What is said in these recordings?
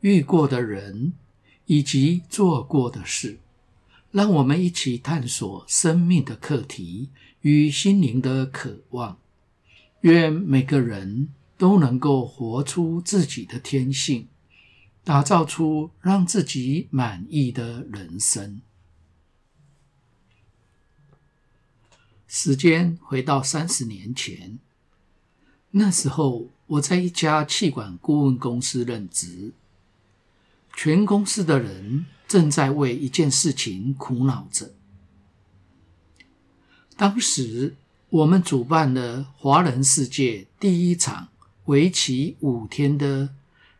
遇过的人以及做过的事，让我们一起探索生命的课题与心灵的渴望。愿每个人都能够活出自己的天性。打造出让自己满意的人生。时间回到三十年前，那时候我在一家气管顾问公司任职，全公司的人正在为一件事情苦恼着。当时我们主办了华人世界第一场为期五天的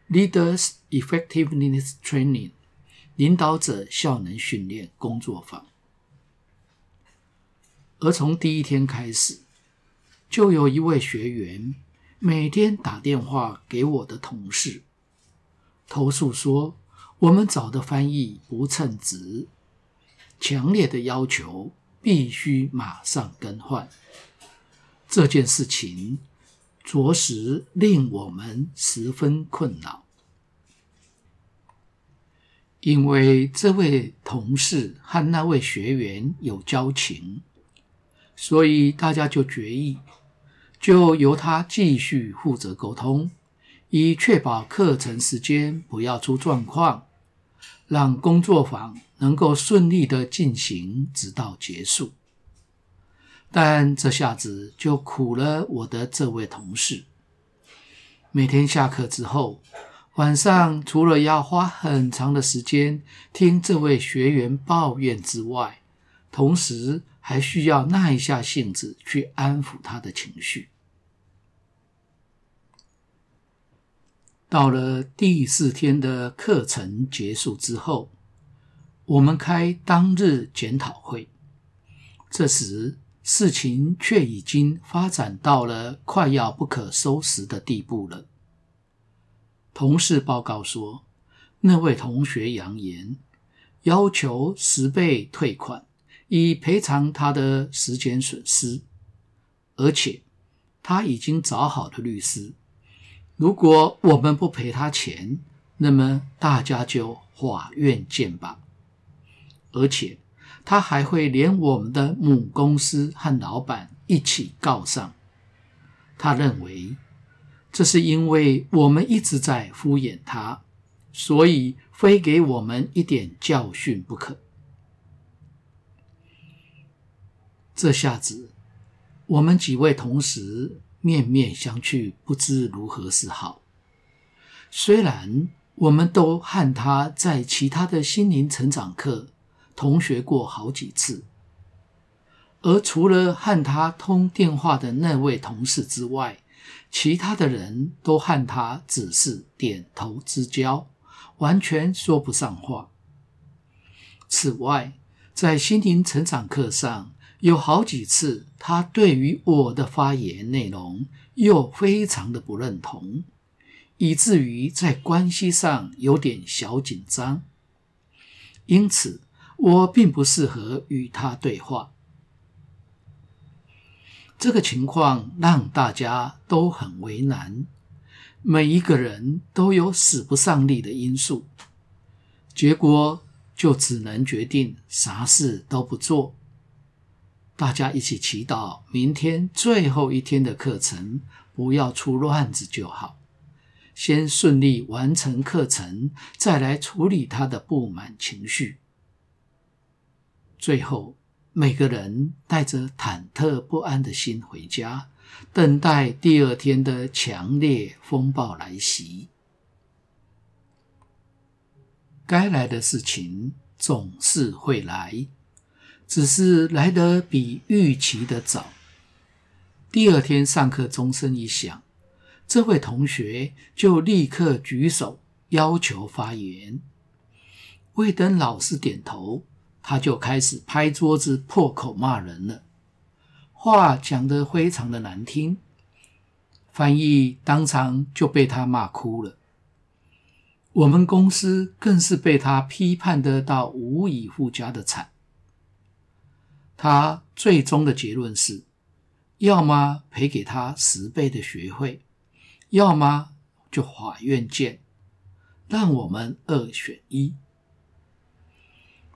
Leaders Effectiveness Training，领导者效能训练工作坊。而从第一天开始，就有一位学员每天打电话给我的同事，投诉说我们找的翻译不称职，强烈的要求必须马上更换。这件事情。着实令我们十分困扰，因为这位同事和那位学员有交情，所以大家就决议，就由他继续负责沟通，以确保课程时间不要出状况，让工作坊能够顺利的进行直到结束。但这下子就苦了我的这位同事。每天下课之后，晚上除了要花很长的时间听这位学员抱怨之外，同时还需要耐一下性子去安抚他的情绪。到了第四天的课程结束之后，我们开当日检讨会。这时，事情却已经发展到了快要不可收拾的地步了。同事报告说，那位同学扬言要求十倍退款，以赔偿他的时间损失，而且他已经找好了律师。如果我们不赔他钱，那么大家就法院见吧。而且。他还会连我们的母公司和老板一起告上。他认为这是因为我们一直在敷衍他，所以非给我们一点教训不可。这下子，我们几位同事面面相觑，不知如何是好。虽然我们都和他在其他的心灵成长课。同学过好几次，而除了和他通电话的那位同事之外，其他的人都和他只是点头之交，完全说不上话。此外，在心灵成长课上，有好几次他对于我的发言内容又非常的不认同，以至于在关系上有点小紧张，因此。我并不适合与他对话。这个情况让大家都很为难，每一个人都有使不上力的因素，结果就只能决定啥事都不做。大家一起祈祷，明天最后一天的课程不要出乱子就好，先顺利完成课程，再来处理他的不满情绪。最后，每个人带着忐忑不安的心回家，等待第二天的强烈风暴来袭。该来的事情总是会来，只是来得比预期的早。第二天上课钟声一响，这位同学就立刻举手要求发言。未等老师点头，他就开始拍桌子破口骂人了，话讲得非常的难听。翻译当场就被他骂哭了。我们公司更是被他批判得到无以复加的惨。他最终的结论是：要么赔给他十倍的学费，要么就法院见，让我们二选一。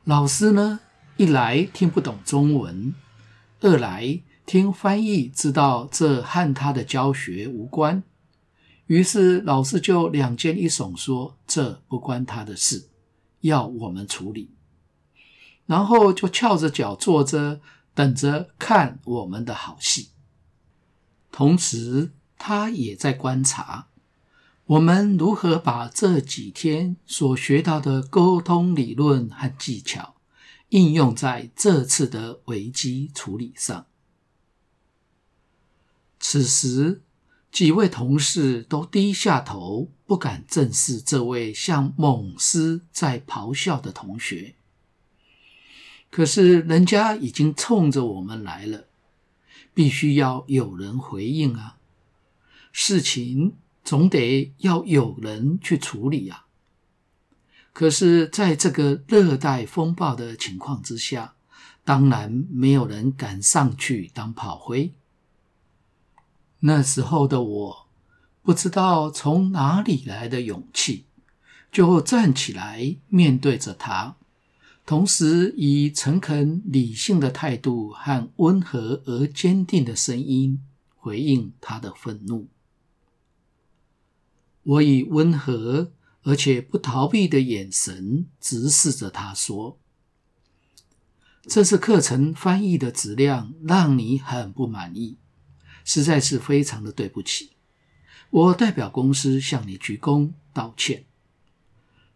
老师呢，一来听不懂中文，二来听翻译知道这和他的教学无关。于是老师就两肩一耸说：“这不关他的事，要我们处理。”然后就翘着脚坐着，等着看我们的好戏。同时，他也在观察我们如何把这几天所学到的沟通理论和技巧应用在这次的危机处理上。此时，几位同事都低下头，不敢正视这位像猛狮在咆哮的同学。可是人家已经冲着我们来了，必须要有人回应啊！事情总得要有人去处理啊！可是，在这个热带风暴的情况之下，当然没有人敢上去当炮灰。那时候的我，不知道从哪里来的勇气，就站起来面对着他，同时以诚恳理性的态度和温和而坚定的声音回应他的愤怒。我以温和而且不逃避的眼神直视着他说：“这次课程翻译的质量让你很不满意。”实在是非常的对不起，我代表公司向你鞠躬道歉。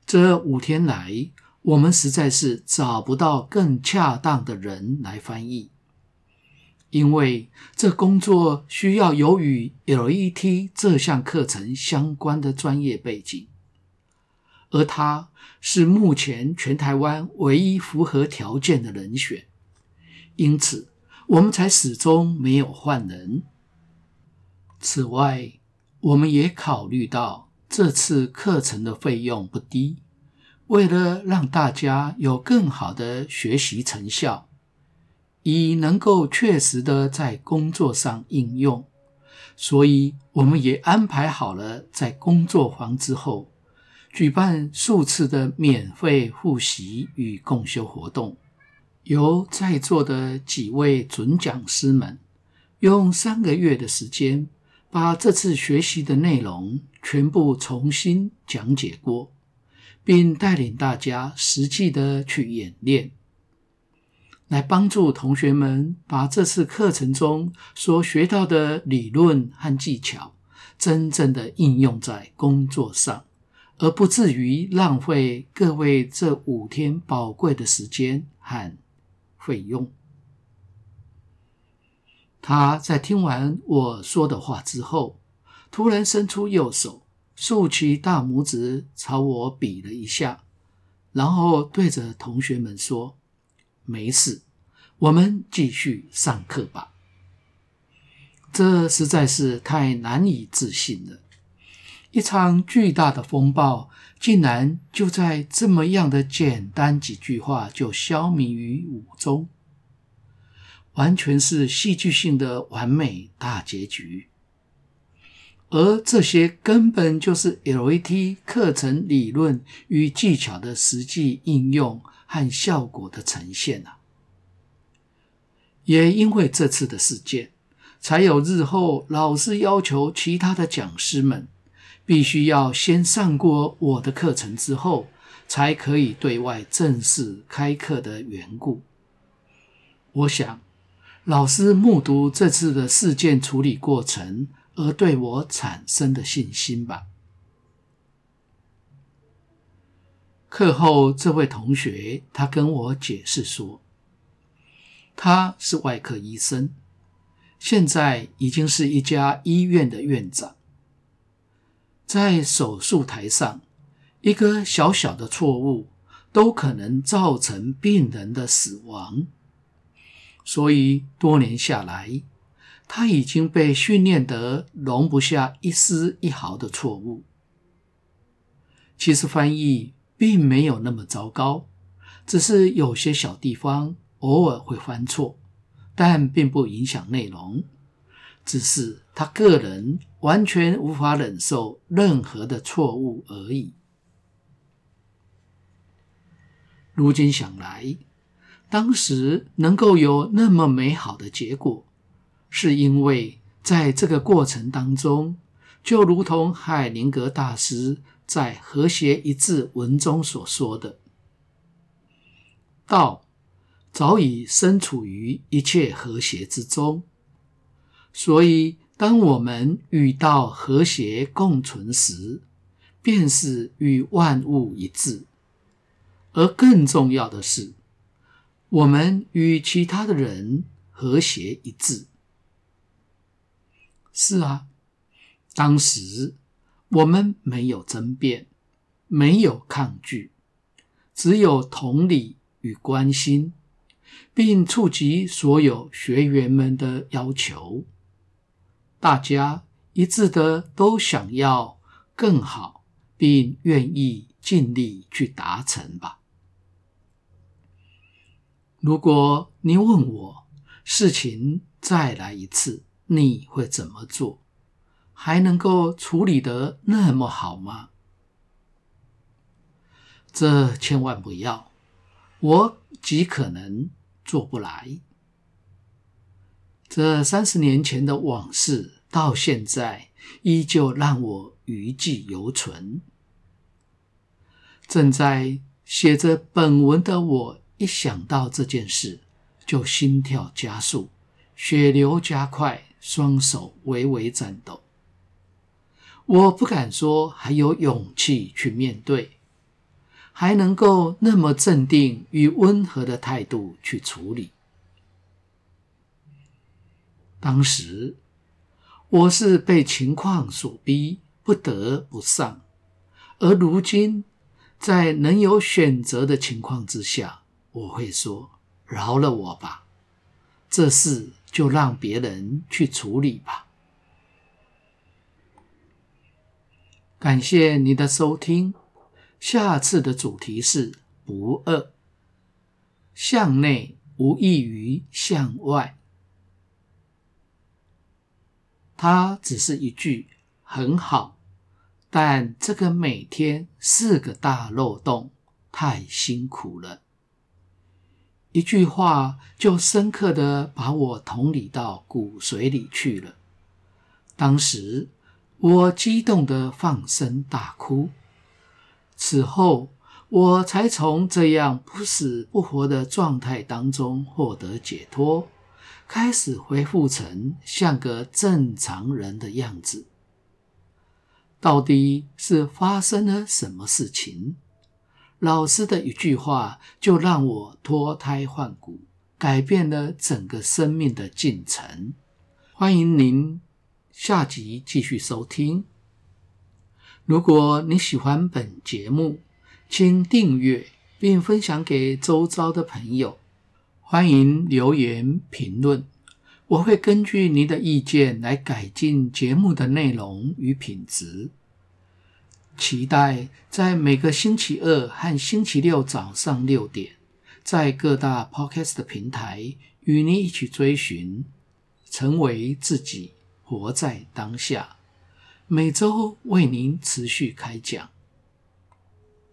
这五天来，我们实在是找不到更恰当的人来翻译，因为这工作需要有与 LET 这项课程相关的专业背景，而他是目前全台湾唯一符合条件的人选，因此我们才始终没有换人。此外，我们也考虑到这次课程的费用不低，为了让大家有更好的学习成效，以能够确实的在工作上应用，所以我们也安排好了在工作房之后举办数次的免费复习与共修活动，由在座的几位准讲师们用三个月的时间。把这次学习的内容全部重新讲解过，并带领大家实际的去演练，来帮助同学们把这次课程中所学到的理论和技巧，真正的应用在工作上，而不至于浪费各位这五天宝贵的时间和费用。他在听完我说的话之后，突然伸出右手，竖起大拇指朝我比了一下，然后对着同学们说：“没事，我们继续上课吧。”这实在是太难以置信了！一场巨大的风暴，竟然就在这么样的简单几句话就消弭于无中。完全是戏剧性的完美大结局，而这些根本就是 LET 课程理论与技巧的实际应用和效果的呈现啊！也因为这次的事件，才有日后老师要求其他的讲师们必须要先上过我的课程之后，才可以对外正式开课的缘故。我想。老师目睹这次的事件处理过程，而对我产生的信心吧。课后，这位同学他跟我解释说，他是外科医生，现在已经是一家医院的院长。在手术台上，一个小小的错误，都可能造成病人的死亡。所以多年下来，他已经被训练得容不下一丝一毫的错误。其实翻译并没有那么糟糕，只是有些小地方偶尔会犯错，但并不影响内容。只是他个人完全无法忍受任何的错误而已。如今想来，当时能够有那么美好的结果，是因为在这个过程当中，就如同海灵格大师在《和谐一致》文中所说的：“道早已身处于一切和谐之中。”所以，当我们与道和谐共存时，便是与万物一致。而更重要的是，我们与其他的人和谐一致。是啊，当时我们没有争辩，没有抗拒，只有同理与关心，并触及所有学员们的要求。大家一致的都想要更好，并愿意尽力去达成吧。如果你问我，事情再来一次，你会怎么做？还能够处理得那么好吗？这千万不要，我极可能做不来。这三十年前的往事，到现在依旧让我余悸犹存。正在写着本文的我，一想到这件事，就心跳加速，血流加快，双手微微颤抖。我不敢说还有勇气去面对，还能够那么镇定与温和的态度去处理。当时我是被情况所逼，不得不上；而如今，在能有选择的情况之下，我会说：“饶了我吧，这事就让别人去处理吧。”感谢你的收听，下次的主题是“不饿”，向内无异于向外。它只是一句很好，但这个每天是个大漏洞，太辛苦了。一句话就深刻的把我同理到骨髓里去了。当时我激动的放声大哭，此后我才从这样不死不活的状态当中获得解脱。开始恢复成像个正常人的样子。到底是发生了什么事情？老师的一句话就让我脱胎换骨，改变了整个生命的进程。欢迎您下集继续收听。如果你喜欢本节目，请订阅并分享给周遭的朋友。欢迎留言评论，我会根据您的意见来改进节目的内容与品质。期待在每个星期二和星期六早上六点，在各大 Podcast 平台与您一起追寻，成为自己，活在当下。每周为您持续开讲。